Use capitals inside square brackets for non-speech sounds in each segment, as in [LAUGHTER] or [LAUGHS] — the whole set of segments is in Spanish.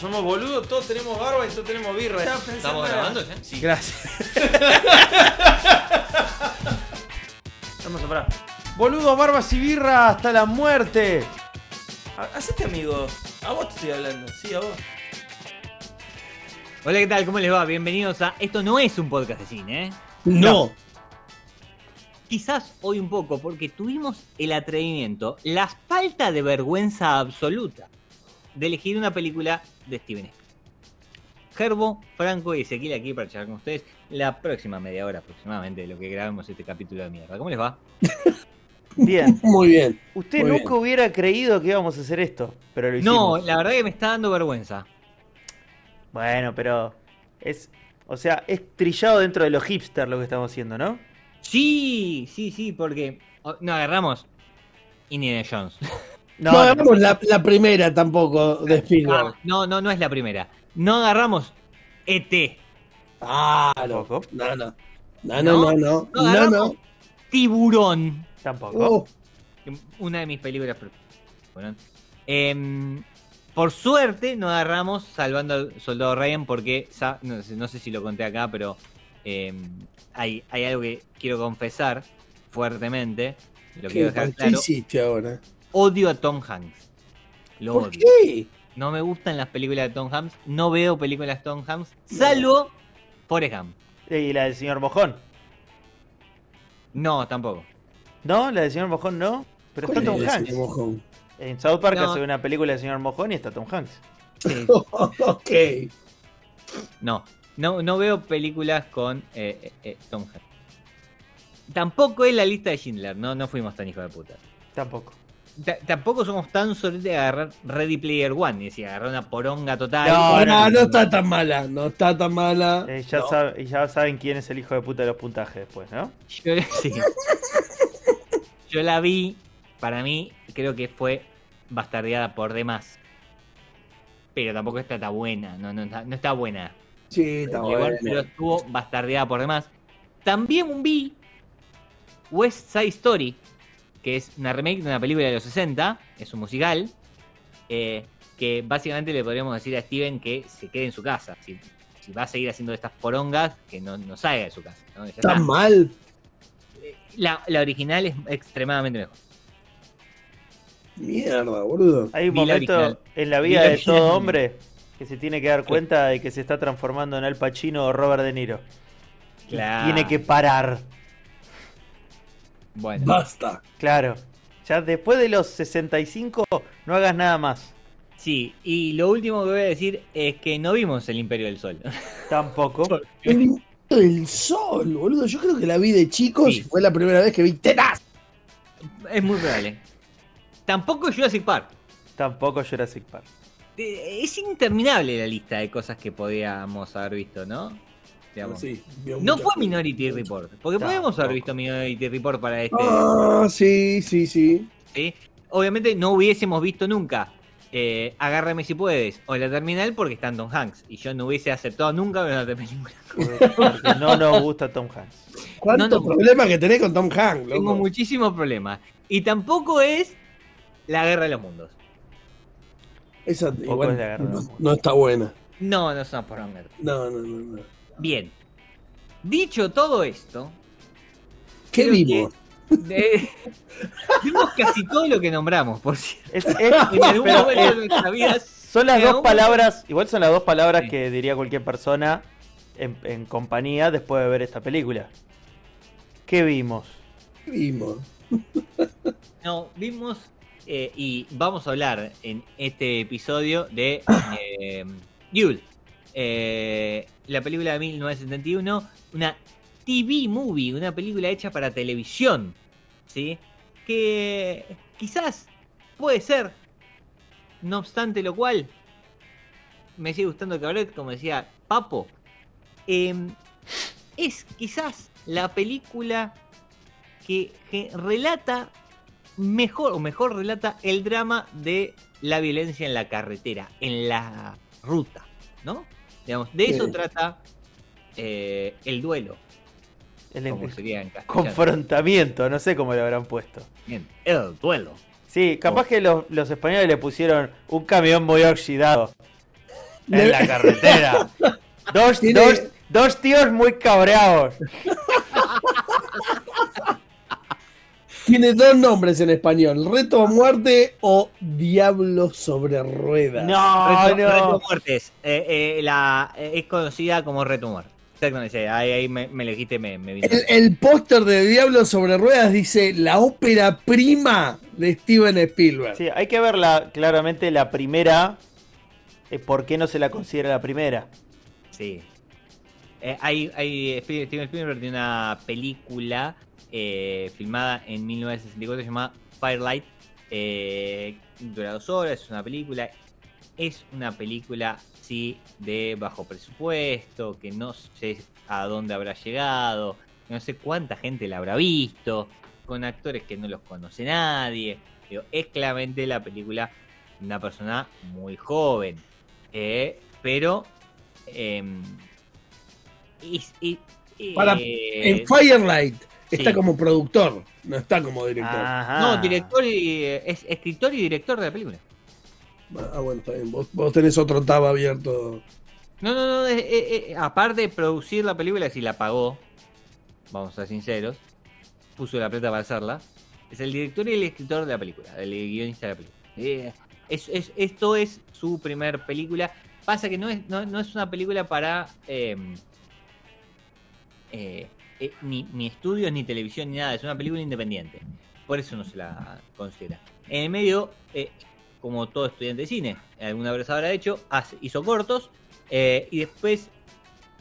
Somos boludos, todos tenemos barba y todos tenemos birra. ¿Estamos grabando ya? Sí. Gracias. [LAUGHS] Vamos a parar. Boludos, barbas y birra hasta la muerte. Ha- Hacete amigo. A vos te estoy hablando. Sí, a vos. Hola, ¿qué tal? ¿Cómo les va? Bienvenidos a Esto no es un podcast de cine, ¿eh? No. Quizás hoy un poco, porque tuvimos el atrevimiento, la falta de vergüenza absoluta de elegir una película de Steven Spielberg. Gerbo, Franco y Ezequiel aquí para charlar con ustedes la próxima media hora aproximadamente de lo que grabemos este capítulo de mierda. ¿Cómo les va? [LAUGHS] Bien. Muy bien. Usted Muy nunca bien. hubiera creído que íbamos a hacer esto, pero lo No, hicimos. la verdad que me está dando vergüenza. Bueno, pero es, o sea, es trillado dentro de lo hipster lo que estamos haciendo, ¿no? Sí, sí, sí, porque no agarramos Indiana Jones. No, hagamos la, la primera tampoco de Spielberg. Ah, no, no, no es la primera. No agarramos ET. Ah, no. No, no. No, no, no, no. No agarramos. Tiburón. Tampoco. Oh, Una de mis películas. Bueno, em, por suerte no agarramos Salvando al Soldado Ryan porque no sé, no sé si lo conté acá, pero em, hay, hay algo que quiero confesar fuertemente. Lo ¿qué, quiero dejar ¿qué claro. hiciste ahora? Odio a Tom Hanks. Lo ¿Por odio. qué? No me gustan las películas de Tom Hanks. No veo películas de Tom Hanks. Salvo Forrest Gump. ¿Y la del señor Mojón? No, tampoco. ¿No? ¿La del señor Mojón no? Pero está ¿Cuál Tom es Hanks. mojón? En South Park No. hace una película del señor Mojón y está Tom Hanks. Sí, [LAUGHS] ok. No, no, no veo películas con eh, eh, eh, Tom Hanks. Tampoco es la lista de Schindler, no, no fuimos tan hijos de puta. Tampoco. Ta- tampoco somos tan solos de agarrar Ready Player One, y decir, agarrar una poronga total. No, No, no está tan mala. No está tan mala. Eh, ya, No. sabe- ya saben quién es el hijo de puta de los puntajes después, ¿no? Yo, [LAUGHS] sí. Yo la vi, para mí, creo que fue bastardeada por demás. Pero tampoco está tan buena, no, no, está, no está buena. Sí, está Igual, bueno. pero estuvo bastardeada por demás. También vi West Side Story, que es una remake de una película de los 60, es un musical, eh, que básicamente le podríamos decir a Steven que se quede en su casa. Si, si va a seguir haciendo estas porongas, que no, no salga de su casa. ¿no? Ya está. ¿Tan mal? La, la original es extremadamente mejor. Mierda, boludo. Hay un Vi momento en la Vi vida la de original. todo hombre que se tiene que dar cuenta de que se está transformando en Al Pacino o Robert De Niro. Claro. Tiene que parar. Bueno, Basta. Claro. Ya después de los 65 no hagas nada más. sí, y lo último que voy a decir es que no vimos El Imperio del Sol. [LAUGHS] Tampoco. El Imperio del sol, boludo. Yo creo que la vi de chicos Sí. y fue la primera vez que vi tetas. es muy probable. Tampoco Jurassic Park. Tampoco Jurassic Park. Eh, Es interminable la lista de cosas que podíamos haber visto, ¿no? Digamos. Sí, vio No fue. Minority Report, porque podíamos haber visto Minority Report para este. Ah, sí, sí, sí. ¿sí? Obviamente no hubiésemos visto nunca eh, Agárrame si puedes o La Terminal porque están Tom Hanks y yo no hubiese aceptado nunca ver una película. [LAUGHS] Porque no nos gusta Tom Hanks. ¿Cuántos No, no. problemas que tenés con Tom Hanks, Tengo muchísimos problemas. Y tampoco es La Guerra de los Mundos. Esa igual es de no, está buena. No, no son por hombre. No, no, no, no. Bien. Dicho todo esto, ¿Qué vimos? de- [LAUGHS] vimos casi todo lo que nombramos, por cierto. Es- es- [LAUGHS] En algún pero, momento eh, de nuestra vida. son las dos palabras, igual son las dos palabras Sí. que diría cualquier persona en, en compañía después de ver esta película. ¿Qué vimos? ¿Qué vimos? [LAUGHS] No, vimos eh, y vamos a hablar en este episodio de eh, Yule, eh, la película de 1971, una TV movie, una película hecha para televisión, ¿sí? Que quizás puede ser, no obstante lo cual, me sigue gustando Cabaret, como decía Papo. em, es quizás la película que, que relata mejor o mejor relata el drama de la violencia en la carretera, en la ruta, ¿no? Digamos, de eso Sí. trata eh, el duelo, El como sería en castellano. confrontamiento, no sé cómo le habrán puesto. Bien, el duelo. Sí, capaz que los, los españoles le pusieron un camión muy oxidado en la carretera. [LAUGHS] Dos, dos, dos tíos muy cabreados. [LAUGHS] Tiene dos nombres en español: Reto a muerte o Diablo sobre ruedas. No, Reto, Reto no. Muertes. eh, eh, la, eh, es conocida como Reto Muerte. Exactamente, ahí, ahí me, me elegiste, me, me. El, el póster de Diablo sobre ruedas dice la ópera prima de Steven Spielberg. Sí, hay que verla claramente la primera. eh, ¿Por qué no se la considera la primera? Sí. Eh, hay, hay, Steven Spielberg tiene una película eh, filmada en 1964 llamada Firelight. eh, dura dos horas, es una película. Es una película, sí, de bajo presupuesto, que no sé a dónde habrá llegado, no sé cuánta gente la habrá visto, con actores que no los conoce nadie. Digo, es claramente la película de una persona muy joven, eh, pero... em, es- es- Para- En Firelight está sí. como productor, no está como director. Ajá. no, director y, es escritor y director de la película. Ah, bueno, está bien. Vos, vos tenés otro tab abierto. No, no, no. eh, eh, eh, aparte de producir la película, si la pagó, vamos a ser sinceros, puso la plata para hacerla. Es el director y el escritor de la película, el guionista de la película. Eh, es, es- esto es su primer película. Pasa que no es, no, no es una película para eh, eh, eh, ni, ni estudios, ni televisión, ni nada. Es una película independiente. Por eso no se la considera. En el medio, eh, como todo estudiante de cine, alguna vez habrá hecho, hizo cortos eh, y después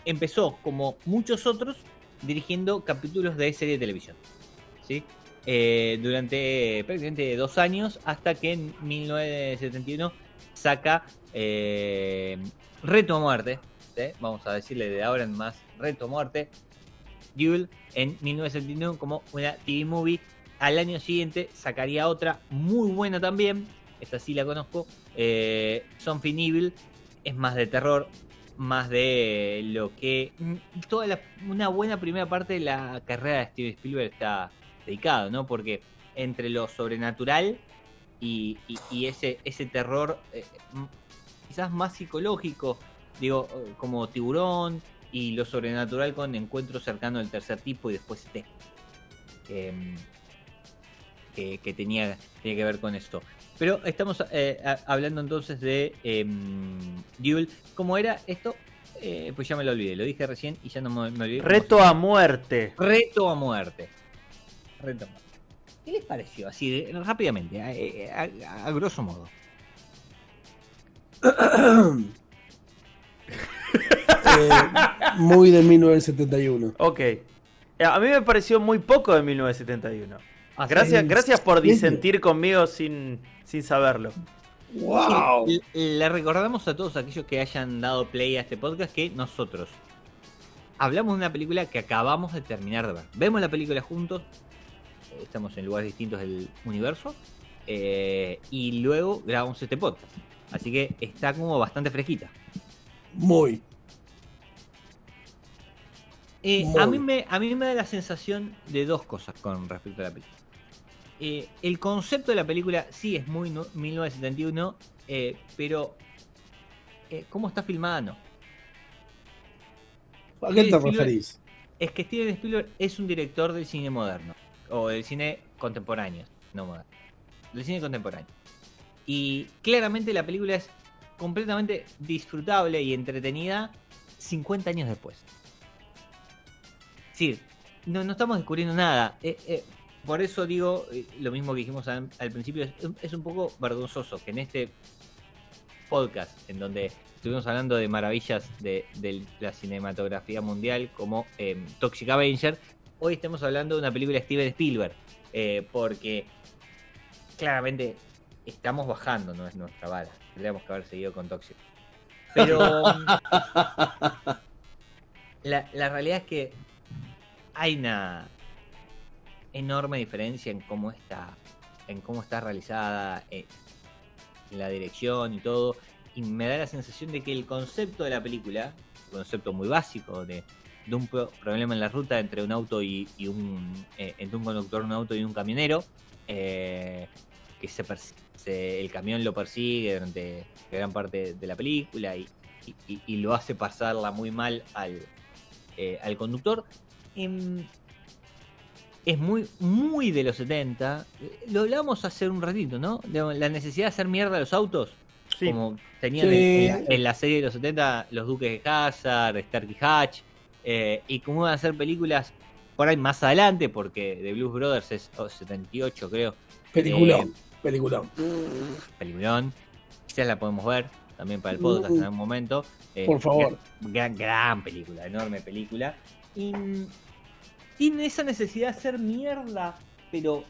empezó, como muchos otros, dirigiendo capítulos de serie de televisión. ¿sí? Durante prácticamente dos años, hasta que en 1971 saca Reto a Muerte. Vamos a decirle de ahora en más Reto a Muerte. Duel en 1971 como una TV movie. Al año siguiente sacaría otra muy buena también. Esta sí la conozco. Eh, Something Evil. Es más de terror. Más de lo que. mm, Toda la- una buena primera parte de la carrera de Steven Spielberg está dedicado, ¿no? Porque entre lo sobrenatural y, ese, terror eh, quizás más psicológico, digo, eh, como tiburón y lo sobrenatural con encuentro cercano del tercer tipo y después este em, que, que tenía, tenía que ver con esto. Pero estamos eh, a- hablando entonces de em, Duel. ¿Cómo era esto? Eh, pues ya me lo olvidé, lo dije recién y ya no me, me olvidé. Reto a muerte. Reto a muerte. Reto a muerte. ¿Qué les pareció? Así, de- rápidamente, a, a- a grosso modo. [COUGHS] Muy de 1971. Ok. Eh, A mí me pareció muy poco de 1971. Ah, Gracias, ¿En gracias por disentir conmigo sin, sin saberlo. ¡Wow! Le, le recordamos a todos aquellos que hayan dado play a este podcast que nosotros hablamos de una película que acabamos de terminar de ver. Vemos la película juntos, eh, estamos en lugares distintos del universo, eh, y luego grabamos este podcast. Así que está como bastante fresquita. Muy. Eh, a, mí me, a mí me da la sensación de dos cosas con respecto a la película. Eh, el concepto de la película sí es muy no- 1971, eh, pero cómo está filmada no. ¿A qué te referís? Es que Steven Spielberg es un director del cine moderno, o del cine contemporáneo, no moderno, del cine contemporáneo. Y claramente la película es completamente disfrutable y entretenida 50 años después. Sí, no, no estamos descubriendo nada. Eh, eh, por eso digo eh, lo mismo que dijimos al, al principio, es, es un poco vergonzoso que en este podcast, en donde estuvimos hablando de maravillas de, de la cinematografía mundial como eh, Toxic Avenger, hoy estemos hablando de una película de Steven Spielberg, porque claramente estamos bajando, no es nuestra vara. Tendríamos que haber seguido con Toxic. Pero [LAUGHS] la, la realidad es que hay una enorme diferencia en cómo está, en cómo está realizada, eh, la dirección y todo. Y me da la sensación de que el concepto de la película, un concepto muy básico de, un pro- problema en la ruta entre un auto y, un eh, entre un conductor un auto y un camionero, eh, que se, el camión lo persigue durante gran parte de la película y, lo hace pasarla muy mal al, al conductor. Em, es muy, muy de los 70. Lo hablamos hace un ratito, ¿no? De la necesidad de hacer mierda a los autos. Sí. Como tenían Sí. en, en la, serie de los 70 los Duques de Hazard, Starkey Hatch. eh, y cómo van a hacer películas por ahí más adelante, porque The Blues Brothers es oh, 78, creo. Peliculón, Eh, peliculón. peliculón. Quizás la podemos ver también para el podcast en algún momento. Eh, Por favor. Gran, gran película, enorme película. Y tiene esa necesidad de hacer mierda, pero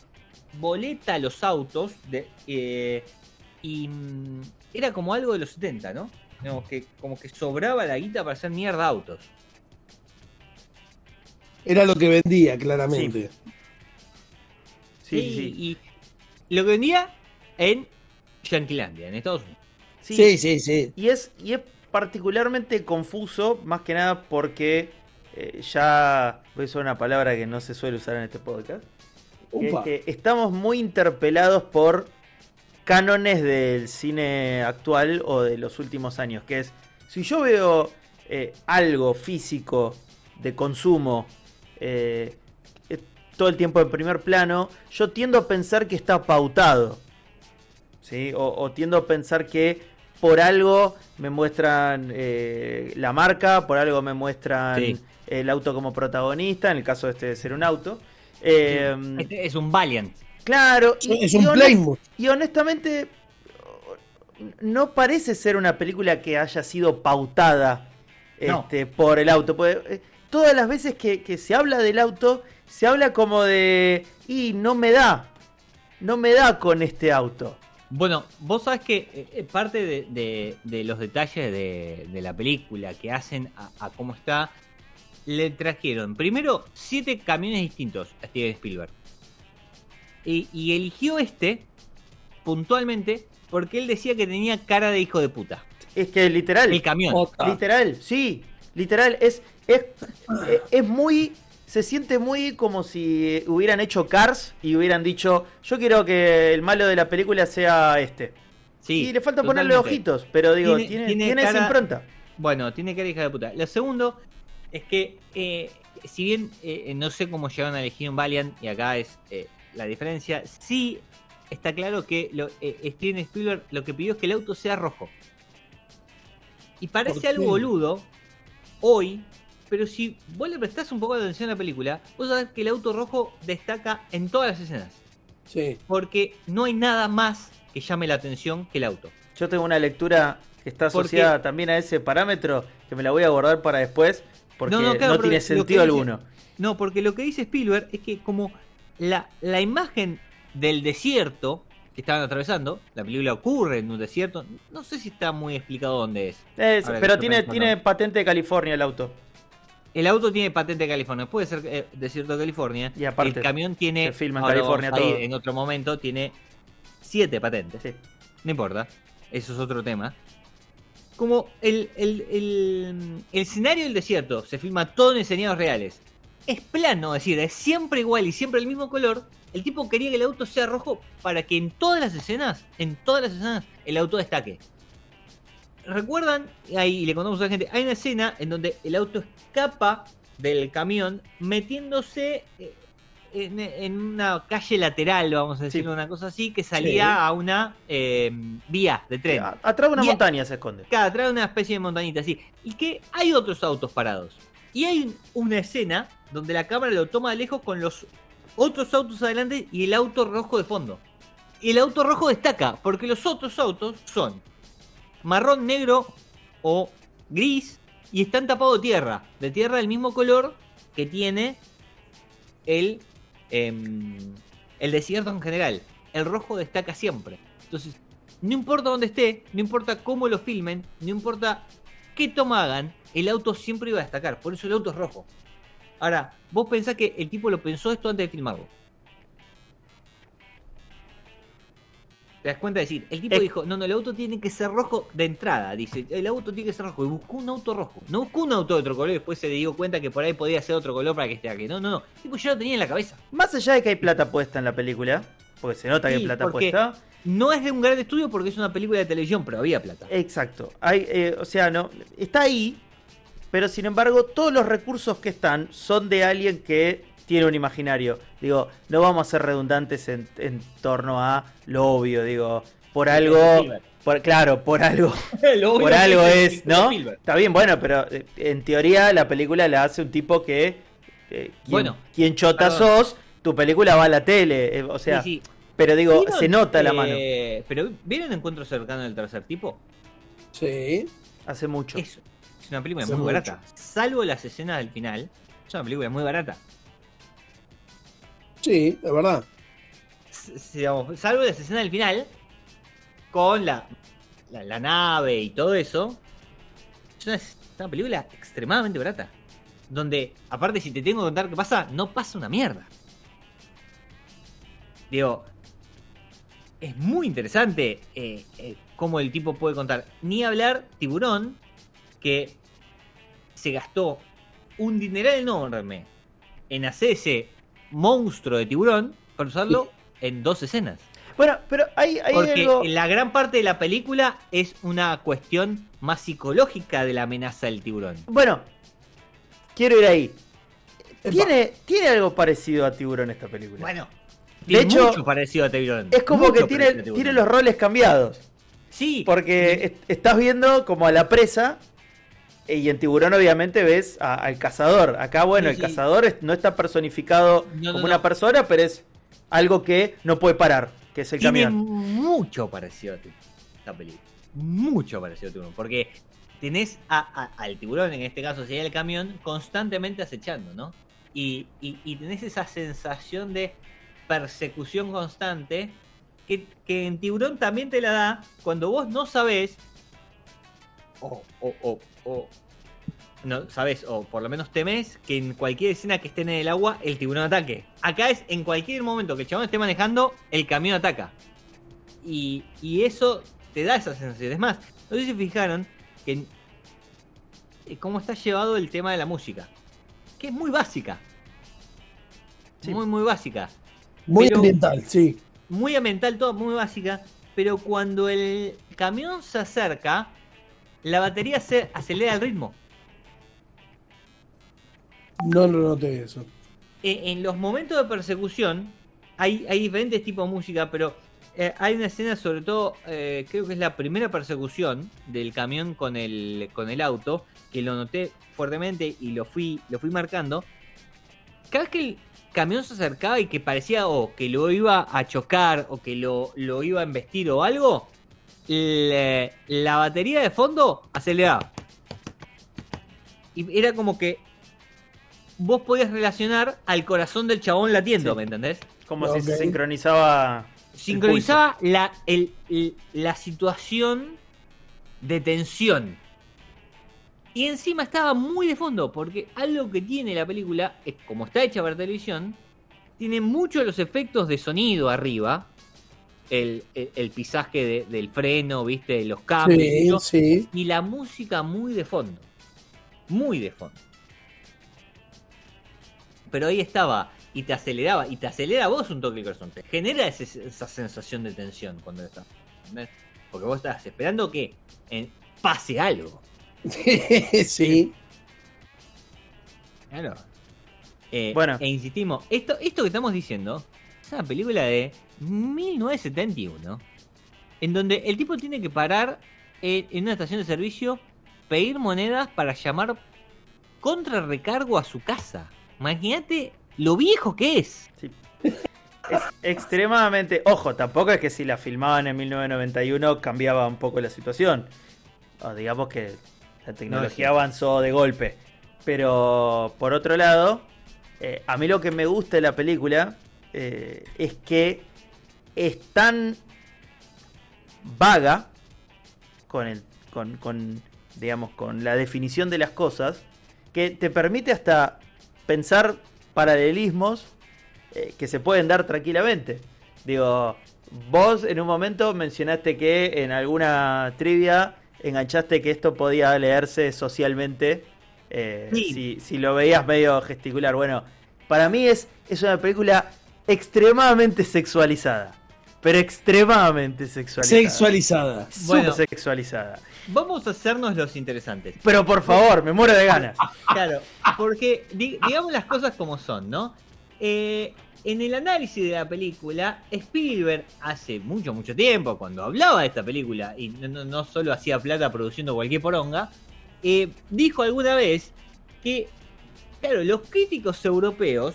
boleta los autos. De, eh, y mm, era como algo de los 70, ¿no? Digamos que, como que sobraba la guita para hacer mierda autos. Era lo que vendía, claramente. Sí, y, sí. y lo que vendía en Yanquilandia, en Estados Unidos. Sí. Sí, sí, sí. Y es, y es particularmente confuso, más que nada porque eh, ya voy a usar una palabra que no se suele usar en este podcast. que es que estamos muy interpelados por cánones del cine actual o de los últimos años. Que es, si yo veo eh, algo físico de consumo eh, eh, todo el tiempo en primer plano, yo tiendo a pensar que está pautado. ¿sí? O, o tiendo a pensar que por algo me muestran eh, la marca, por algo me muestran Sí. el auto como protagonista, en el caso de este de ser un auto. Eh, Este es un Valiant. Claro, Es y, un honest- Plymouth. y honestamente no parece ser una película que haya sido pautada No. este, por el auto. porque, eh, todas las veces que, que se habla del auto, se habla como de, y no me da, no me da con este auto. Bueno, vos sabés que eh, eh, parte de, de- de los detalles de, de la película que hacen a, a cómo está, le trajeron primero siete camiones distintos a Steven Spielberg. Y, y eligió este puntualmente porque él decía que tenía cara de hijo de puta. Es que literal. El camión. Literal, sí, literal, es, es, es- es muy, se siente muy como si hubieran hecho Cars y hubieran dicho, yo quiero que el malo de la película sea este. Sí, y le falta ponerle ojitos, pero digo, Tiene- tiene, tiene tiene esa impronta. Bueno, tiene cara hija de puta. Lo segundo es que, eh, si bien eh, no sé cómo llegaron a elegir un Valiant, y acá es eh, la diferencia, sí está claro que lo, Steven Spielberg lo que pidió es que el auto sea rojo. Y ¿Por parece algo boludo hoy, pero si vos le prestás un poco de atención a la película, vos sabés que el auto rojo destaca en todas las escenas. Sí. Porque no hay nada más que llame la atención que el auto. Yo tengo una lectura que está Porque- asociada también a ese parámetro que me la voy a guardar para después porque No, claro, tiene sentido dice- alguno. No, porque lo que dice Spielberg es que como la, la imagen del desierto que estaban atravesando, la película ocurre en un desierto, no sé si está muy explicado dónde es. Es- pero tiene, tiene patente de California el auto. El auto tiene patente de California, puede ser eh, desierto de California. Y aparte, el camión tiene, se filma en ahora California todo. en otro momento, tiene siete patentes. Sí. No importa, eso es otro tema. Como el, el, el- el escenario del desierto se filma todo en escenarios reales. Es plano, es decir, es siempre igual y siempre el mismo color. El tipo quería que el auto sea rojo para que en todas las escenas, en todas las escenas, el auto destaque. ¿Recuerdan? Ahí le contamos a la gente. Hay una escena en donde el auto escapa del camión metiéndose eh, en, en una calle lateral, vamos a decirlo, una cosa así, que salía Sí. a una eh, vía de tren. A- Atrás de una Y a- montaña se esconde. Claro, trae una especie de montañita así. Y que hay otros autos parados. Y hay un- una escena donde la cámara lo toma de lejos con los otros autos adelante y el auto rojo de fondo. Y el auto rojo destaca, porque los otros autos son marrón, negro o gris y están tapados de tierra. De tierra del mismo color que tiene el, em, el desierto en general. El rojo destaca siempre. Entonces, no importa dónde esté, no importa cómo lo filmen, no importa qué toma hagan, el auto siempre iba a destacar, por eso el auto es rojo. Ahora, vos pensás que el tipo lo pensó esto antes de filmarlo. ¿Te das cuenta de decir? El tipo dijo, no, no, el auto tiene que ser rojo de entrada. Dice, el auto tiene que ser rojo. Y buscó un auto rojo. No buscó un auto de otro color y después se dio cuenta que por ahí podía ser otro color para que esté aquí. No, no, no. El tipo ya lo tenía en la cabeza. Más allá de que hay plata puesta en la película, porque se nota que hay plata puesta. No es de un gran estudio porque es una película de televisión, pero había plata. Exacto. Hay, eh, o sea, no. Está ahí. Pero sin embargo, todos los recursos que están son de alguien que tiene un imaginario. Digo, no vamos a ser redundantes en, en torno a lo obvio, digo. Por algo. Por, claro, por algo. [LAUGHS] Por algo es, ¿no? Está bien, bueno, pero eh, en teoría la película la hace un tipo que. eh, quien, Bueno, quien chota perdón. sos, tu película va a la tele. eh, o sea, Sí, sí. pero digo, ¿Vieron, se nota la mano. Pero ¿vieron Encuentro cercano del tercer tipo? Sí. Hace mucho. Es, es una película Hace muy mucho. barata. Salvo las escenas del final. Es una película muy barata. Sí, de verdad. Salvo las escenas del final. Con la, la, la nave y todo eso. Es una, película extremadamente barata. Donde, aparte, si te tengo que contar qué pasa, no pasa una mierda. Digo, es muy interesante eh, eh, cómo el tipo puede contar. Ni hablar Tiburón, que se gastó un dineral enorme en hacer ese monstruo de tiburón para usarlo en dos escenas. Bueno, pero hay, hay Porque algo. la gran parte de la película es una cuestión más psicológica de la amenaza del tiburón. Bueno, quiero ir ahí. ¿Tiene, tiene algo parecido a Tiburón esta película. Bueno, De tiene hecho, mucho parecido a tiburón. es como Mucho que tiene, tiene los roles cambiados. Sí, Porque est- estás viendo como a la presa. Y en Tiburón, obviamente, ves a- al cazador. Acá, bueno, Sí, el cazador es- no está personificado No, no, como no. una persona, pero es algo que no puede parar, que es el tiene camión. mucho parecido a tiburón. Esta película. Mucho parecido a tiburón. Porque tenés a- a- al tiburón, en este caso sería el camión, constantemente acechando, ¿no? Y, y- y tenés esa sensación de persecución constante que, que en tiburón también te la da cuando vos no sabés o, o, o, o no sabes, o por lo menos temes que en cualquier escena que estén en el agua el tiburón ataque. Acá es en cualquier momento que el chabón esté manejando, el camión ataca. Y, y eso te da esa sensación. Es más, no sé si fijaron que eh, cómo está llevado el tema de la música. Que es muy básica. Sí. Muy, muy básica. Muy Pero- ambiental, sí. Muy ambiental, todo muy básica. Pero cuando el camión se acerca, la batería se acelera el ritmo. No lo noté eso. en, en los momentos de persecución hay, hay diferentes tipos de música, pero eh, hay una escena, sobre todo, eh, creo que es la primera persecución del camión con el, con el auto, que lo noté fuertemente y lo fui, lo fui marcando. Cada vez que el camión se acercaba y que parecía o que lo iba a chocar o que lo, lo iba a embestir o algo, la batería de fondo aceleraba. Y era como que vos podías relacionar al corazón del chabón latiendo, Sí. ¿me entendés? Como si se sincronizaba. el Sincronizaba la, el- el- la situación de tensión. Y encima estaba muy de fondo, porque algo que tiene la película, es como está hecha para televisión, tiene muchos los efectos de sonido arriba. El, el- el pisaje de- del freno, viste, los cambios. y Sí, sí. y la música muy de fondo. Muy de fondo. Pero ahí estaba, y te aceleraba, y te acelera vos un toque el corazón. Te genera ese- esa sensación de tensión cuando estás. ¿entendés? Porque vos estás esperando que eh, pase algo. [LAUGHS] sí. Claro. Eh, Bueno. E insistimos, esto, esto que estamos diciendo es una película de 1971. En donde el tipo tiene que parar en, en una estación de servicio, pedir monedas para llamar contra recargo a su casa. Imagínate lo viejo que es. Sí. Es extremadamente. Ojo, tampoco es que si la filmaban en 1991 cambiaba un poco la situación. O digamos que la tecnología No, sí. avanzó de golpe. Pero por otro lado, eh, a mí lo que me gusta de la película eh, es que es tan vaga con el. con, con digamos, con la definición de las cosas, que te permite hasta pensar paralelismos eh, que se pueden dar tranquilamente. Digo, vos en un momento mencionaste que en alguna trivia enganchaste que esto podía leerse socialmente eh, Sí. si, si lo veías medio gesticular. Bueno, para mí es, es una película extremadamente sexualizada. Pero extremadamente sexualizada. Sexualizada. Súper Bueno. sexualizada. Vamos a hacernos los interesantes. Pero por favor, me muero de ganas. [LAUGHS] Claro, porque di- digamos las cosas como son, ¿no? Eh, en el análisis de la película, Spielberg hace mucho, mucho tiempo, cuando hablaba de esta película, y no, no- no solo hacía plata produciendo cualquier poronga, eh, dijo alguna vez que, claro, los críticos europeos,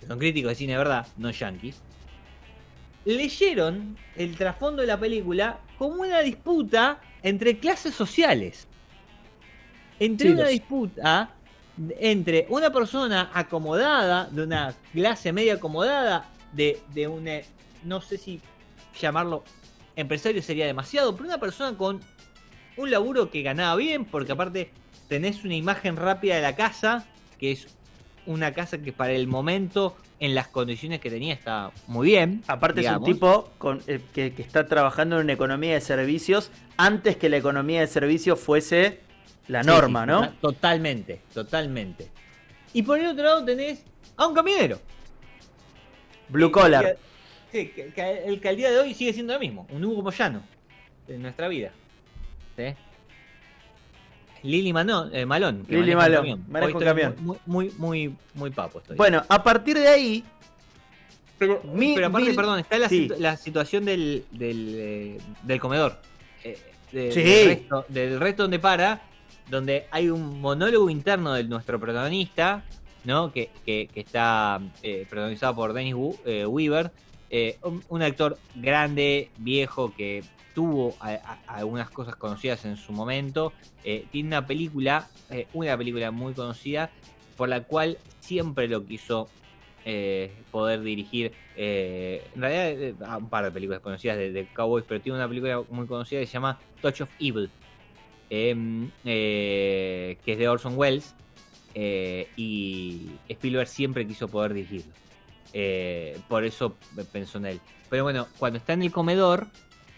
que son críticos de cine de verdad, no yankees, leyeron el trasfondo de la película como una disputa entre clases sociales. Entre Sí, una los- disputa entre una persona acomodada, de una clase media acomodada, de, de un, eh, no sé si llamarlo empresario sería demasiado, pero una persona con un laburo que ganaba bien, porque aparte tenés una imagen rápida de la casa, que es una casa que para el momento, en las condiciones que tenía, está muy bien. Aparte digamos. es un tipo con- eh, que, que está trabajando en una economía de servicios antes que la economía de servicios fuese la norma, sí, ¿no? tota- Totalmente, totalmente. Y por el otro lado tenés a un camionero. Blue collar. que- que- que el que al día de hoy sigue siendo lo mismo, un Hugo Moyano de nuestra vida. ¿Sí? Lili Manon, eh, Malón. Lili Malón, Hoy un camión. Muy, muy, muy, muy papo estoy. Bueno, a partir de ahí, pero, mi- pero aparte, perdón, está la, sí. situ- la situación del, del, eh, del comedor. Eh, de- Sí. del, resto, del resto donde para, donde hay un monólogo interno de nuestro protagonista, ¿no? Que, que- que está eh, protagonizado por Dennis Weaver, eh, un, un actor grande, viejo, que tuvo algunas cosas conocidas en su momento. Eh, tiene una película, eh, una película muy conocida, por la cual siempre lo quiso eh, poder dirigir. en realidad, un par de películas conocidas de, de Cowboys, pero tiene una película muy conocida que se llama Touch of Evil, em, que es de Orson Welles. y Spielberg siempre quiso poder dirigirlo. Por eso pensó en él. Pero bueno, cuando está en el comedor,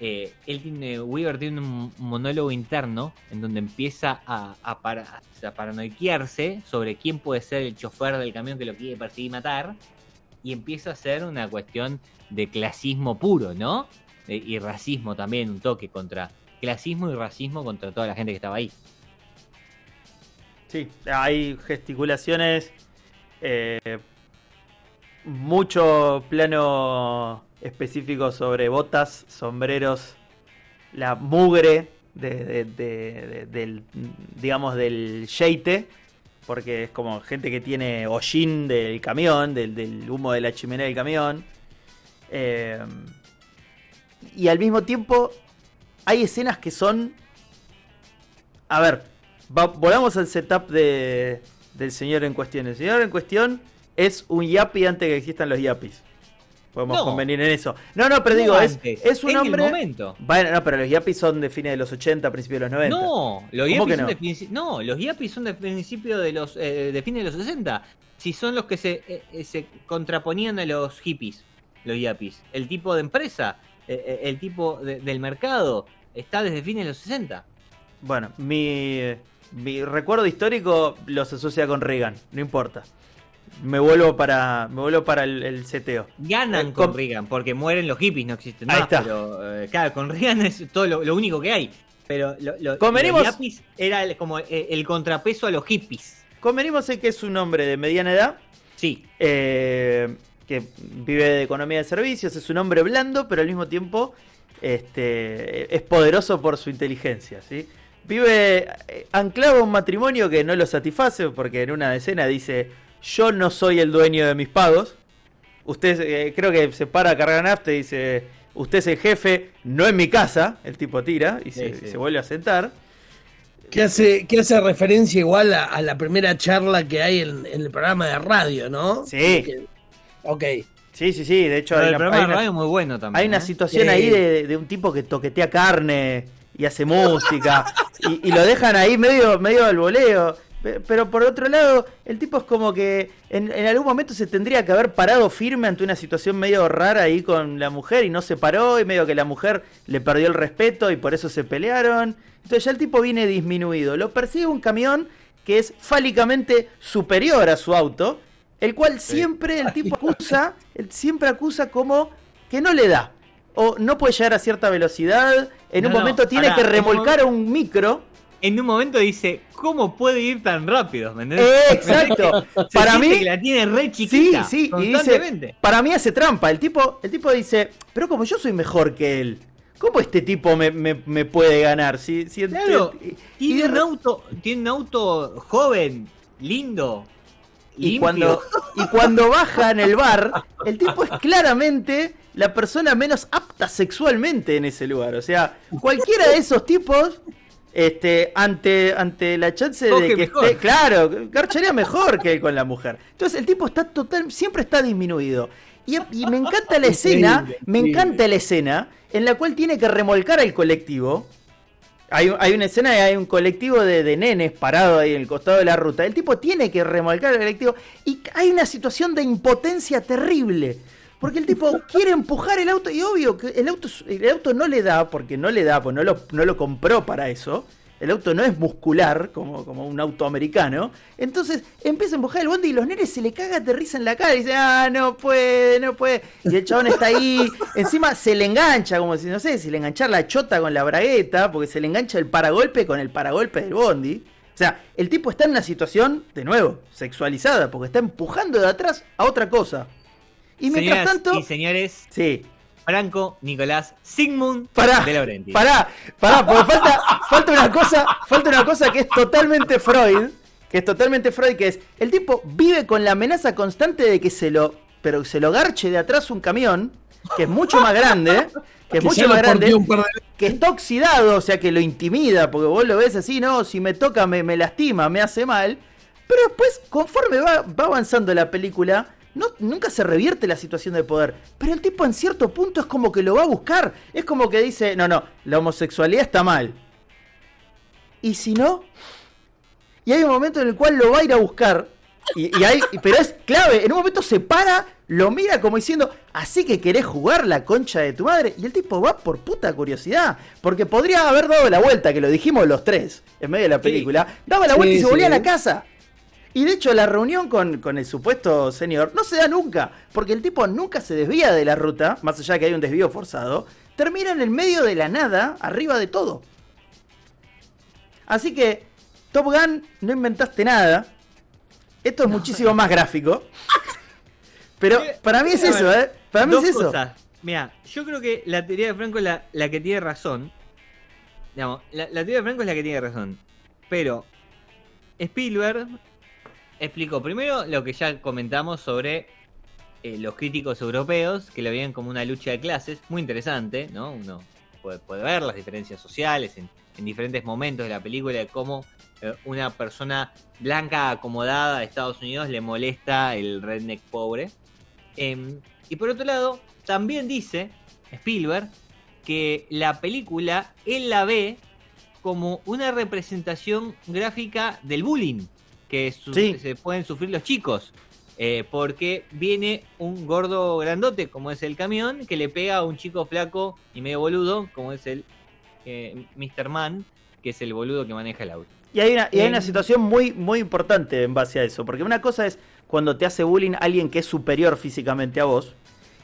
eh, él tiene, Weaver tiene un monólogo interno en donde empieza a, a, para- a paranoiquearse sobre quién puede ser el chofer del camión que lo quiere perseguir y matar. Y empieza a ser una cuestión de clasismo puro, ¿no? Y racismo también, un toque contra clasismo y racismo contra toda la gente que estaba ahí. sí, hay gesticulaciones, eh, mucho plano específico sobre botas, sombreros, la mugre de, de- de- de- del, digamos, del yeite, porque es como gente que tiene hollín del camión, del, humo de la chimenea del camión. Eh, y al mismo tiempo hay escenas que son... A ver, va- al setup de, del señor en cuestión. El señor en cuestión es un yapi antes que existan los yapis. Podemos No. convenir en eso. No, no, pero No digo, es, antes, es un en el hombre... momento. Bueno, no, pero los yapis son de fines de los 80, principios de los 90. No, los ¿Cómo yapis son no? de no, los yapis son de principio de los eh, de fines de los 60. Si son los que se, eh, eh, se contraponían a los hippies, los yapis. El tipo de empresa, eh, el tipo de- del mercado está desde fines de los 60. Bueno, mi, mi recuerdo histórico los asocia con Reagan, no importa. Me vuelvo para, me vuelvo para el, el seteo. Ganan Eh, con Reagan, porque mueren los hippies, no existen Ahí más. está. Pero eh, claro, con Reagan es todo lo, lo único que hay. Pero lo, lo- Convenimos- los yapis era el- como el contrapeso a los hippies. Convenimos en que es un hombre de mediana edad, Sí, eh, que vive de economía de servicios, es un hombre blando, pero al mismo tiempo este, es poderoso por su inteligencia. ¿sí? Vive anclado a un matrimonio que no lo satisface, porque en una escena dice, yo no soy el dueño de mis pagos. Usted eh, creo que se para a cargar nafta y dice, usted es el jefe, no en mi casa. El tipo tira y se, Sí, sí. se vuelve a sentar. Que hace, que hace referencia igual a, a la primera charla que hay en, en el programa de radio, ¿no? Sí. Que- ok. Sí, sí, sí, de hecho Pero hay el una- programa hay de una- radio es muy bueno también. Hay una ¿eh? situación Sí. ahí de, de un tipo que toquetea carne y hace música y, y lo dejan ahí medio, medio al voleo. Pe- Pero por otro lado, el tipo es como que en, en algún momento se tendría que haber parado firme ante una situación medio rara ahí con la mujer y no se paró y medio que la mujer le perdió el respeto y por eso se pelearon. Entonces ya el tipo viene disminuido. Lo persigue un camión que es fálicamente superior a su auto, el cual siempre el tipo [LAUGHS] acusa, siempre acusa como que no le da. O no puede llegar a cierta velocidad, en No, un no, momento tiene que remolcar a un micro. En un momento dice, ¿cómo puede ir tan rápido? ¿Me entendés? Eh, [LAUGHS] exacto. Se Para mí, que la tiene re sí, chiquita. sí, y dice, para mí hace trampa. El tipo, el tipo dice, pero como yo soy mejor que él, ¿cómo este tipo me, me- me puede ganar? Si, si Claro, y- y tiene de un auto, tiene un auto joven, lindo, Y limpio. cuando, y cuando baja en el bar, el tipo es claramente la persona menos apta sexualmente en ese lugar. O sea, cualquiera de esos tipos, este, ante, ante la chance de que mejor. esté, claro, garcharía mejor que con la mujer. Entonces el tipo está total, siempre está disminuido. Y, y me encanta la escena, Increíble, me increíble. encanta la escena en la cual tiene que remolcar al colectivo. Hay, hay una escena y hay un colectivo de, de nenes parado ahí en el costado de la ruta. El tipo tiene que remolcar el colectivo y hay una situación de impotencia terrible. Porque el tipo quiere empujar el auto y obvio que el auto, el auto no le da, porque no le da, pues no lo, no lo compró para eso. El auto no es muscular como, como un auto americano. Entonces empieza a empujar el bondi y los nenes se le caga de risa en la cara y dice, ah, no puede, no puede. Y el chabón está ahí. Encima se le engancha, como si, no sé, si le enganchar la chota con la bragueta, porque se le engancha el paragolpe con el paragolpe del bondi. O sea, el tipo está en una situación, de nuevo, sexualizada, porque está empujando de atrás a otra cosa. Y mientras Señoras tanto... y señores, Sí, Franco Nicolás Sigmund Pará, de Laurenti. pará, pará, porque falta, falta una cosa, falta una cosa que es totalmente Freud, que es totalmente Freud, que es el tipo vive con la amenaza constante de que se lo, pero se lo garche de atrás un camión, que es mucho más grande, que es Que mucho más grande, de que está oxidado, o sea que lo intimida, porque vos lo ves así, no, si me toca me, me lastima, me hace mal, pero después, conforme va, va avanzando la película, no, nunca se revierte la situación de poder. Pero el tipo en cierto punto es como que lo va a buscar. Es como que dice, no, no, la homosexualidad está mal. ¿Y si no? Y hay un momento en el cual lo va a ir a buscar. Y, y hay, pero es clave, en un momento se para, lo mira como diciendo, así que querés jugar la concha de tu madre. Y el tipo va por puta curiosidad. Porque podría haber dado la vuelta, que lo dijimos los tres en medio de la película. Daba la Sí, vuelta y se sí. volvía a la casa. Y de hecho la reunión con, con el supuesto señor no se da nunca, porque el tipo nunca se desvía de la ruta, más allá de que hay un desvío forzado, termina en el medio de la nada, arriba de todo. Así que, Top Gun, no inventaste nada. Esto es muchísimo más gráfico. [LAUGHS] Pero para mí es ver, eso, ¿eh? Para mí Dos es eso. Mira, yo creo que la teoría de Franco es la, la que tiene razón. Digamos, la, la teoría de Franco es la que tiene razón. Pero Spielberg explicó primero lo que ya comentamos sobre eh, los críticos europeos, que lo veían como una lucha de clases, muy interesante, ¿no? Uno puede, ver las diferencias sociales en, en diferentes momentos de la película, de cómo eh, una persona blanca acomodada de Estados Unidos le molesta el redneck pobre. Em, y por otro lado, también dice Spielberg que la película él la ve como una representación gráfica del bullying que Sí. se pueden sufrir los chicos. eh, porque viene un gordo grandote, como es el camión, que le pega a un chico flaco y medio boludo, como es el eh, Mr. Man, que es el boludo que maneja el auto. Y hay una, y hay una Em. situación muy, muy importante en base a eso. Porque una cosa es cuando te hace bullying alguien que es superior físicamente a vos.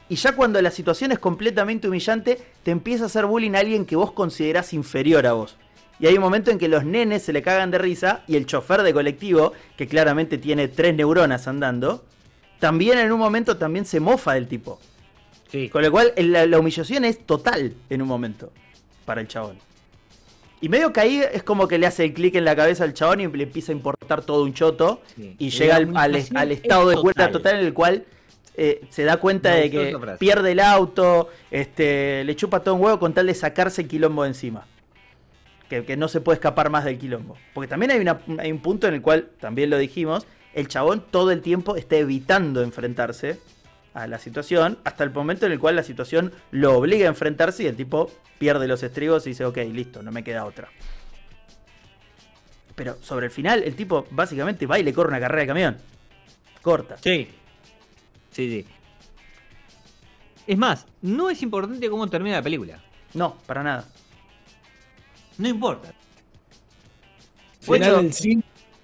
Y ya cuando la situación es completamente humillante, te empieza a hacer bullying a alguien que vos considerás inferior a vos. Y hay un momento en que los nenes se le cagan de risa y el chofer de colectivo, que claramente tiene tres neuronas andando, también en un momento también se mofa del tipo. Sí. Con lo cual la, la humillación es total en un momento para el chabón. Y medio que ahí es como que le hace el clic en la cabeza al chabón y le empieza a importar todo un choto Sí. y llega al, es estado de cuenta total. total en el cual eh, se da cuenta de que pierde el auto, este, le chupa todo un huevo con tal de sacarse el quilombo de encima. Que, que no se puede escapar más del quilombo. Porque también hay, una- hay un punto en el cual, también lo dijimos, el chabón todo el tiempo está evitando enfrentarse a la situación hasta el momento en el cual la situación lo obliga a enfrentarse y el tipo pierde los estribos y dice, ok, listo, no me queda otra. Pero sobre el final, el tipo básicamente va y le corre una carrera de camión. Corta. Sí. Sí, sí. Es más, no es importante cómo termina la película. No, para nada. No importa. Final.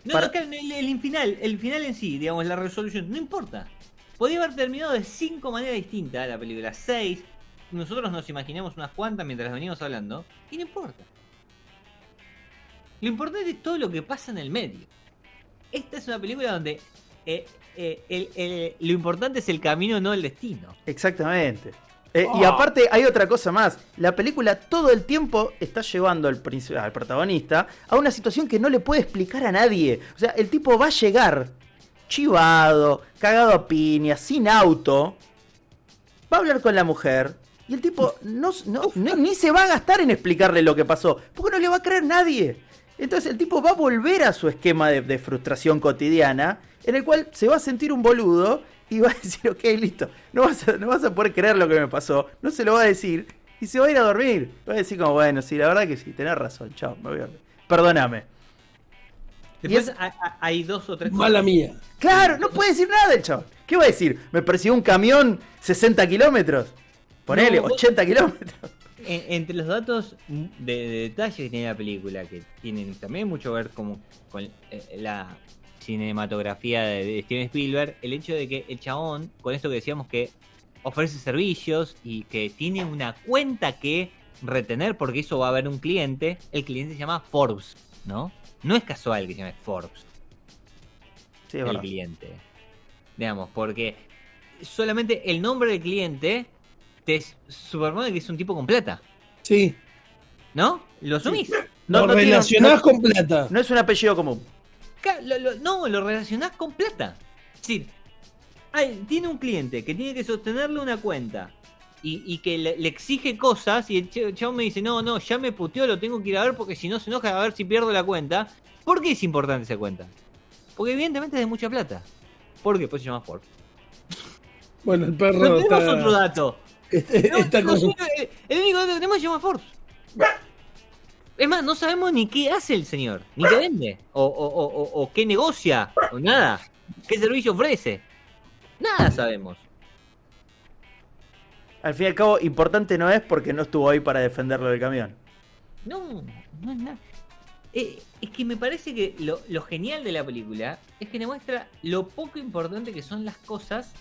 No, Para- no, el, el final, el final en sí, digamos, la resolución, no importa. Podría haber terminado de cinco maneras distintas la película, seis. Nosotros nos imaginamos unas cuantas mientras venimos hablando, y no importa. Lo importante es todo lo que pasa en el medio. Esta es una película donde eh, eh, el- el- lo importante es el camino, no el destino. Exactamente. Eh, Y Oh. aparte hay otra cosa más. La película todo el tiempo está llevando al, al protagonista a una situación que no le puede explicar a nadie. O sea, el tipo va a llegar chivado, cagado a piña, sin auto. Va a hablar con la mujer. Y el tipo no, no- no- ni se va a gastar en explicarle lo que pasó. Porque no le va a creer nadie. Entonces el tipo va a volver a su esquema de, de frustración cotidiana. En el cual se va a sentir un boludo. Y va a decir, ok, listo. No vas, a, no vas a poder creer lo que me pasó. No se lo va a decir. Y se va a ir a dormir. Va a decir como, bueno, sí, la verdad que sí, tenés razón. Chao, me voy a dormir. Perdóname. Después es- hay, hay dos o tres Mala cosas. mía. Claro, no puede decir nada el chabón. ¿Qué va a decir? ¿Me persiguió un camión 60 kilómetros? Ponele, No, vos- 80 kilómetros. En- entre los datos de, de detalle que tiene la película, que tienen también mucho que ver como con eh, la cinematografía de, de Steven Spielberg, el hecho de que el chabón, con esto que decíamos que ofrece servicios y que tiene una cuenta que retener porque eso va a haber un cliente, el cliente se llama Forbes, ¿no? No es casual que se llame Forbes Sí, es el verdad. cliente. Digamos, porque solamente el nombre del cliente te superpone que es un tipo con plata. Sí. ¿No? ¿Lo asumís? lo tiene- relacionás no- con plata. no es un apellido común. Ca- lo- lo- no, lo relacionás con plata. Es decir, hay- tiene un cliente que tiene que sostenerle una cuenta y, y que le, le exige cosas y el ch- chabón me dice, no, no, ya me puteó, lo tengo que ir a ver porque si no se enoja a ver si pierdo la cuenta. ¿Por qué es importante esa cuenta? Porque evidentemente es de mucha plata. Porque pues se llama Ford. Bueno, el perro No tenemos está, otro dato. No, [LAUGHS] está no, con- el- el único dato que tenemos se llama Forbes. Es más, no sabemos ni qué hace el señor, ni qué vende, o, o- o- o- o qué negocia, o nada. ¿Qué servicio ofrece? Nada sabemos. Al fin y al cabo, importante no es porque no estuvo ahí para defenderlo del camión. No, no es nada. Eh, es que me parece que lo, lo genial de la película es que demuestra lo poco importante que son las cosas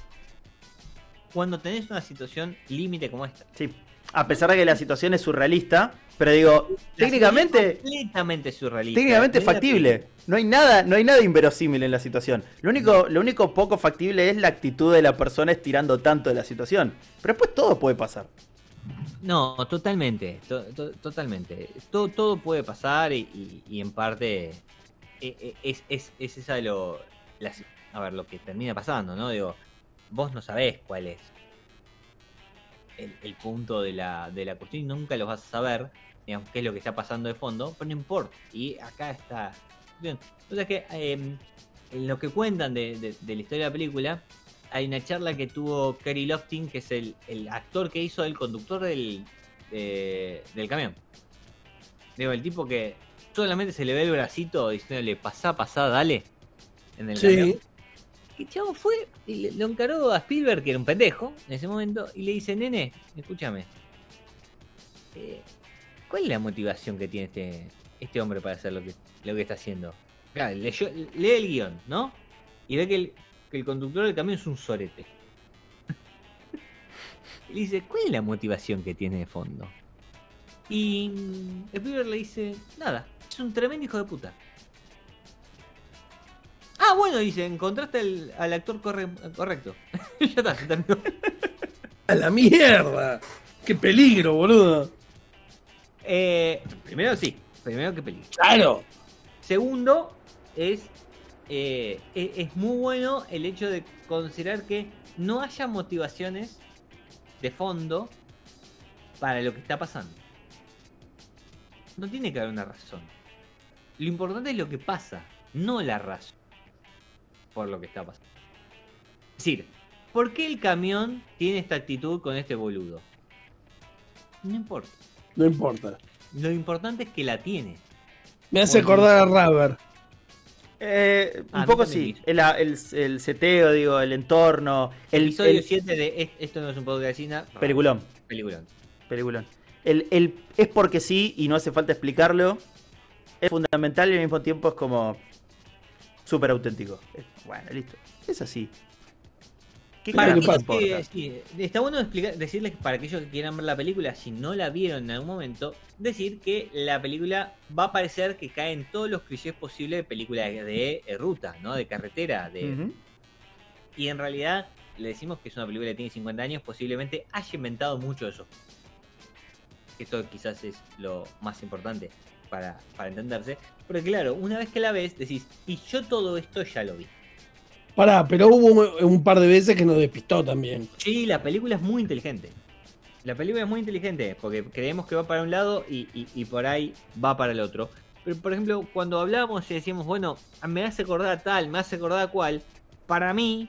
cuando tenés una situación límite como esta. Sí. A pesar de que la situación es surrealista, pero digo, La técnicamente, completamente surrealista. técnicamente factible. No hay nada, no hay nada inverosímil en la situación. Lo único, lo único poco factible es la actitud de la persona estirando tanto de la situación. Pero después todo puede pasar. No, totalmente, to- to- totalmente. Todo, todo puede pasar y, y- y en parte eh, eh, es, es, es esa lo, a ver, lo que termina pasando, ¿no? Digo, vos no sabés cuál es el, el punto de la, de la cuestión y nunca lo vas a saber, digamos, qué es lo que está pasando de fondo, pero no importa. Y acá está. Sea que eh, en lo que cuentan de, de- de la historia de la película, hay una charla que tuvo Kerry Lofting, que es el, el actor que hizo el conductor del, de- del camión. Digo, el tipo que solamente se le ve el bracito diciéndole pasá, pasá, dale. En el camión. Sí. Y el chavo fue y lo encaró a Spielberg, que era un pendejo en ese momento, y le dice, nene, escúchame. eh, ¿Cuál es la motivación que tiene este, este hombre para hacer lo que, lo que está haciendo? Claro, lee el guion, ¿no? Y ve que el, que el conductor del camión es un sorete. y [LAUGHS] le dice, ¿cuál es la motivación que tiene de fondo? Y mm, Spielberg le dice, nada, es un tremendo hijo de puta. Ah, bueno, dice, encontraste al, al actor corre- correcto. [LAUGHS] ya está, se terminó. A la mierda. Qué peligro, boludo. Eh, primero sí, primero que peligro. Claro. Segundo, es, eh, e- es muy bueno el hecho de considerar que no haya motivaciones de fondo para lo que está pasando. No tiene que haber una razón. Lo importante es lo que pasa, no la razón por lo que está pasando. Es decir, ¿por qué el camión tiene esta actitud con este boludo? No importa. No importa. Lo importante es que la tiene. Me hace acordar a Rubber. Eh, Ah, un no poco sí. El, el, el seteo, digo, el entorno. El, Episodio el- 7 de "Es- Esto no es un podcast de cine. Peliculón. Peliculón. Peliculón. El, el- es porque sí y no hace falta explicarlo. Es fundamental y al mismo tiempo es como súper auténtico. Bueno, listo. Es así. ¿Qué Para que? Sí, sí. Está bueno explicar, decirles para aquellos que quieran ver la película, si no la vieron en algún momento, decir que la película va a parecer que cae en todos los clichés posibles de películas de, de, eh, ruta, ¿no? De carretera. De. Y en realidad le decimos que es una película que tiene 50 años, posiblemente haya inventado mucho de eso. Esto quizás es lo más importante para, para entenderse. Porque claro, una vez que la ves, decís, y yo todo esto ya lo vi. Pará, pero hubo un, un par de veces que nos despistó también. Sí, la película es muy inteligente. La película es muy inteligente porque creemos que va para un lado y, y- y por ahí va para el otro. Pero por ejemplo, cuando hablábamos y decíamos, bueno, me hace acordar tal, me hace acordar cual, para mí,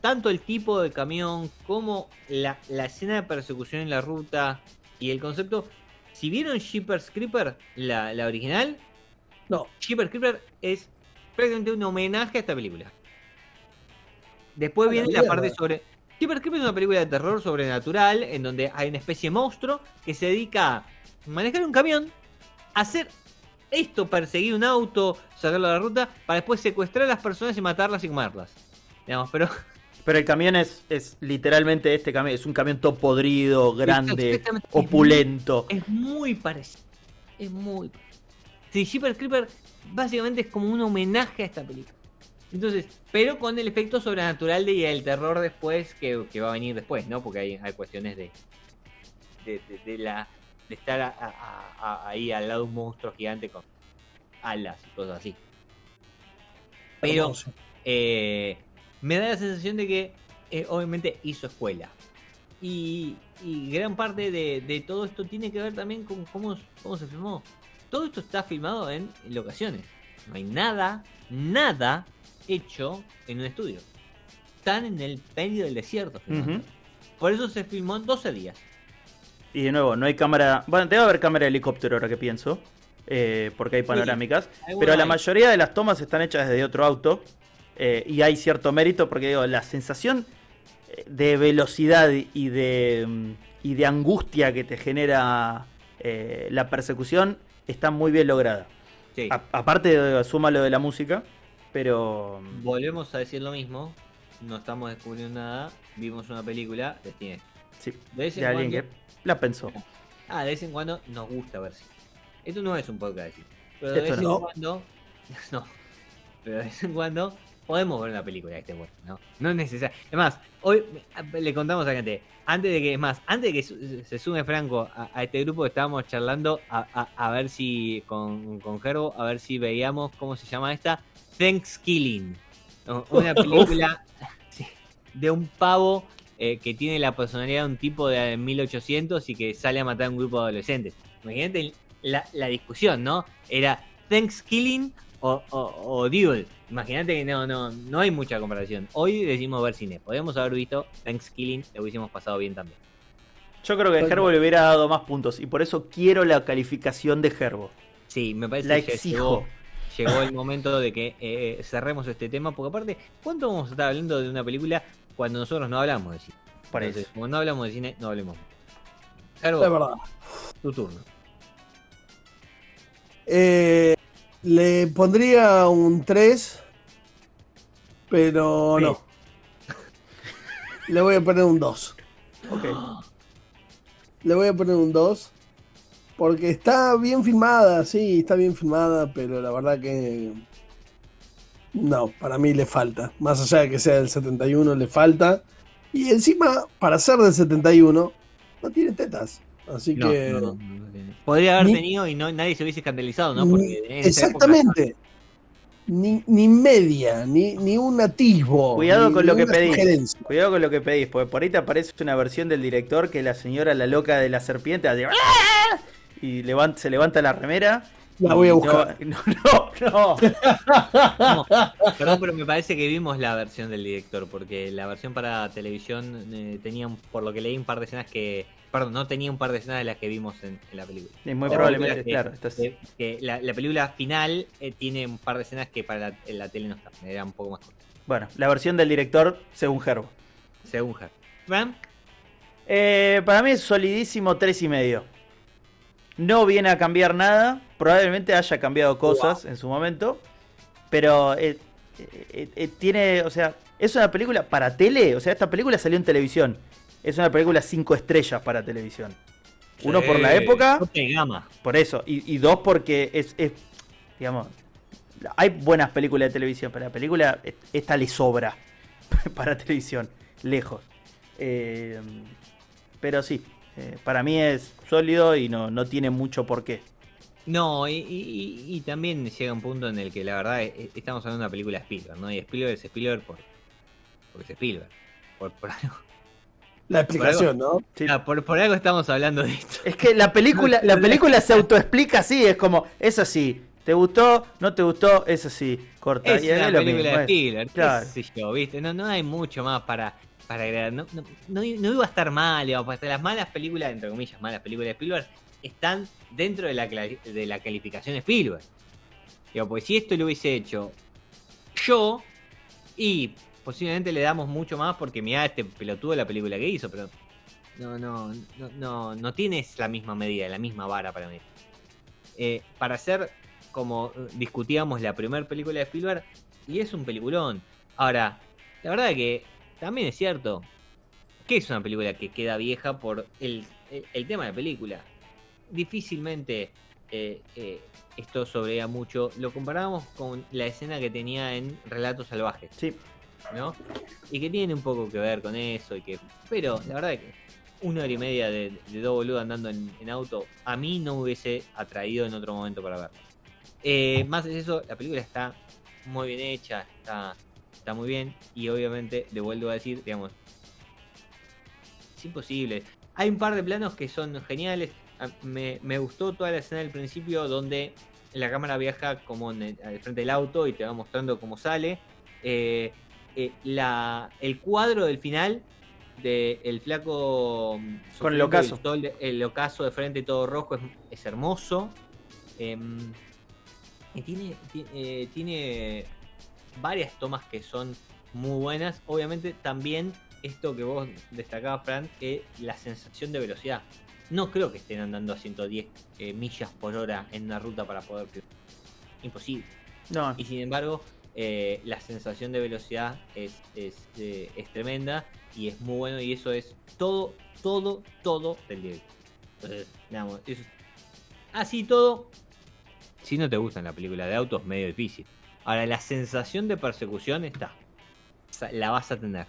tanto el tipo de camión como la, la escena de persecución en la ruta y el concepto, si vieron Jeepers Creeper, la, la original, No, Jeepers Creeper es prácticamente un homenaje a esta película. Después la viene la parte sobre. Jeepers Creeper es una película de terror sobrenatural en donde hay una especie de monstruo que se dedica a manejar un camión, hacer esto, perseguir un auto, sacarlo de la ruta, para después secuestrar a las personas y matarlas y comerlas. Digamos, pero Pero el camión es, es literalmente este camión. Es un camión todo podrido, grande, opulento. es muy parecido. Es muy parecido. Sí, Jeepers Creeper básicamente es como un homenaje a esta película. Entonces, pero con el efecto sobrenatural de y el terror después que, que va a venir después, ¿no? Porque hay, hay cuestiones de, de, de- de la de estar a- a- a- ahí al lado de un monstruo gigante con alas y cosas así. Pero eh, me da la sensación de que eh, obviamente hizo escuela. Y, y gran parte de, de todo esto tiene que ver también con cómo, cómo se filmó. Todo esto está filmado en locaciones. No hay nada, nada hecho en un estudio. Están en el medio del desierto. Ujú. Por eso se filmó en 12 días. Y de nuevo, no hay cámara. Bueno, debe haber cámara de helicóptero ahora que pienso. eh, porque hay panorámicas. Pero la hay. mayoría de las tomas están hechas desde otro auto. Eh, y hay cierto mérito porque digo, la sensación eh, de velocidad y de, mm, y de angustia que te genera eh, la persecución está muy bien lograda. Sí. A- aparte, de, suma lo de la música. Pero. mm, Volvemos a decir lo mismo. No estamos descubriendo nada. Vimos una película de cine. Sí, De vez en de alguien cuando- que la pensó. Ah, de vez en cuando nos gusta ver cine. Esto no es un podcast. Pero de Esto vez no. en cuando. [LAUGHS] No. Pero de vez en cuando podemos ver una película que esté buena, ¿no? No es necesario. Es más, hoy le contamos a la gente. Antes de que, es más, antes de que se sume Franco a, a este grupo, estábamos charlando a, a- a ver si, con, con Gerbo, a ver si veíamos, ¿cómo se llama esta? Thanksgiving. Una [LAUGHS] película de un pavo eh, que tiene la personalidad de un tipo de 1800 y que sale a matar a un grupo de adolescentes. Imagínate la, la discusión, ¿no? Era Thanksgiving o, o, o Duel. Imagínate que no, no, no hay mucha comparación. Hoy decimos ver cine. Podemos haber visto Thanksgiving, lo hubiésemos pasado bien también. Yo creo que Gerbo le hubiera dado más puntos. Y por eso quiero la calificación de Gerbo. Sí, me parece La que exijo. llegó, llegó el momento de que eh, cerremos este tema. Porque aparte, ¿cuánto vamos a estar hablando de una película cuando nosotros no hablamos de cine? Por Entonces, eso. como no hablamos de cine, no hablemos. Es Gerbo, verdad. tu turno. Eh, le pondría un 3, pero Sí. no. Le voy a poner un 2. Ok. Le voy a poner un 2. Porque está bien filmada, sí, está bien filmada, pero la verdad que. No, para mí le falta. Más allá de que sea del 71, le falta. Y encima, para ser del 71, no tiene tetas. Así No, que. no, no. Podría haber Ni- tenido y no, nadie se hubiese escandalizado, ¿no? Porque época- exactamente. Ni, ni media, ni, ni un atisbo. Cuidado ni- con ni lo que pedís. sugerencia. Cuidado con lo que pedís, porque por ahí te aparece una versión del director que la señora, la loca de la serpiente, hace ¡Ah! y levanta- se levanta la remera La voy a buscar. [LAUGHS] no, no, no. No, perdón, pero me parece que vimos la versión del director, porque la versión para televisión eh, tenía, por lo que leí, un par de escenas que. Perdón, no tenía un par de escenas de las que vimos en, en la película. Y muy probablemente, que- claro. estás- que- que la, la película final eh, tiene un par de escenas que para la, en la tele no están. Era un poco más corta. Bueno, la versión del director según Herbo. Según Her. Fran, Eh, para mí es solidísimo tres y medio. No viene a cambiar nada. Probablemente haya cambiado cosas en su momento. Pero eh, tiene, o sea, es una película para tele. O sea, esta película salió en televisión. Es una película cinco estrellas para televisión. Uno por la época, por eso. Y, y dos porque es, es, digamos, hay buenas películas de televisión, pero la película, esta le sobra [LAUGHS] para televisión, lejos. Eh, pero sí, eh, para mí es sólido y no, no tiene mucho por qué. No, y, y- y- y también llega un punto en el que la verdad eh, estamos hablando de una película de Spielberg, ¿no? Y Spielberg es Spielberg por, porque es Spielberg. Por, por algo, La explicación, ¿no? Sí. Ah, por, por algo estamos hablando de esto. Es que la película, la película se autoexplica así, es como, es así. ¿Te gustó? ¿No te gustó? Es así. Corta. Es Y es una lo película mismo, de es- Spielberg, qué claro. sé yo, ¿viste? No, no hay mucho más para, para agregar. No, no, no, no iba a estar mal, digamos, porque las malas películas, entre comillas, malas películas de Spielberg, están dentro de la, de la calificación de Spielberg. Digo, pues si esto lo hubiese hecho yo, y posiblemente le damos mucho más porque mira este pelotudo la película que hizo, pero no, no, no, no, no tienes la misma medida, la misma vara para mí. Eh, para hacer como eh, discutíamos la primera película de Spielberg, y es un peliculón. Ahora, la verdad que también es cierto que es una película que queda vieja por el, el- tema de la película. Difícilmente eh, eh, esto sobrea mucho. Lo comparábamos con la escena que tenía en Relatos Salvajes, Sí, Y que tiene un poco que ver con eso. y que Pero la verdad que una hora y media de, de dos boludos andando en, auto, a mí no me hubiese atraído en otro momento para verlo. Eh, más de eso, la película está muy bien hecha, está, está muy bien. Y obviamente, le vuelvo a decir, digamos, es imposible. Hay un par de planos que son geniales. Me, me gustó toda la escena del principio donde la cámara viaja como en el- al frente del auto y te va mostrando cómo sale. Eh, eh, la, el cuadro del final de el flaco mm, Con el ocaso. El, sol- el ocaso de frente todo rojo es, es hermoso. Em, y tiene, ti- eh, tiene varias tomas que son muy buenas. Obviamente también esto que vos destacabas, Fran, que la sensación de velocidad. No creo que estén andando a 110 eh, millas por hora en una ruta para poder. Imposible. no, Y sin embargo, eh, la sensación de velocidad es, es, eh, es tremenda y es muy bueno y eso es todo, todo, todo del directo. Entonces, digamos, eso es- así todo, si no te gustan la película de autos, medio difícil. Ahora, la sensación de persecución está. La vas a tener.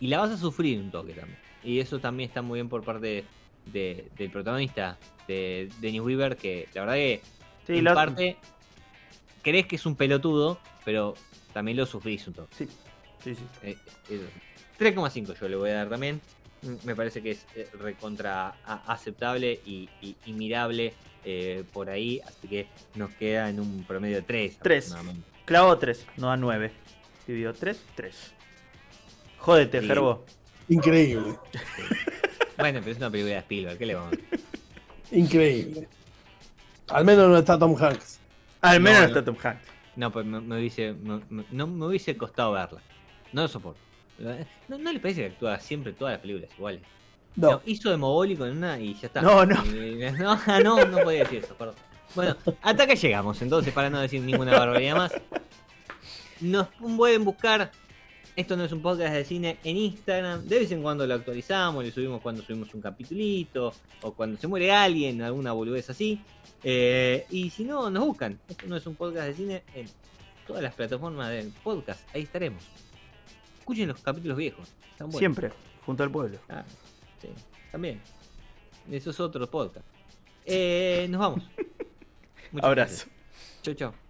Y la vas a sufrir un toque también. Y eso también está muy bien por parte de- del protagonista, de Dennis Weaver, que la verdad que sí, en parte crees que es un pelotudo, pero también lo sufrís un toque. sí, sí, sí. Eh, eso. 3,5 yo le voy a dar también. Me parece que es eh, recontra aceptable y, y- y mirable eh, por ahí, así que nos queda en un promedio de 3. Tres. Clavo 3, no a 9. Dividió 3, 3. Jódete, Sí. Gerbo. Increíble. Bueno, pero es una película de Spielberg, ¿qué le vamos a? Increíble. Al menos no está Tom Hanks. Al menos No, no está Tom Hanks. No, pues me, me hubiese, me- me- no me hubiese costado verla. No lo soporto. ¿No, ¿No le parece que actúa siempre todas las películas iguales? No. No, hizo de mogólico en una y ya está. No, no. [LAUGHS] No, ah, no, no podía decir eso, perdón. Bueno, hasta acá llegamos, entonces, para no decir ninguna barbaridad más. Nos pueden buscar. Esto no es un podcast de cine en Instagram. De vez en cuando lo actualizamos, le subimos cuando subimos un capitulito, o cuando se muere alguien, alguna boludez así. Eh, y si no, nos buscan. Esto no es un podcast de cine en todas las plataformas del podcast. Ahí estaremos. Escuchen los capítulos viejos. están buenos. Siempre, junto al pueblo. Ah, sí, también. Eso es otro podcast. Eh, nos vamos. [LAUGHS] Muchas Abrazo. Chau, chau.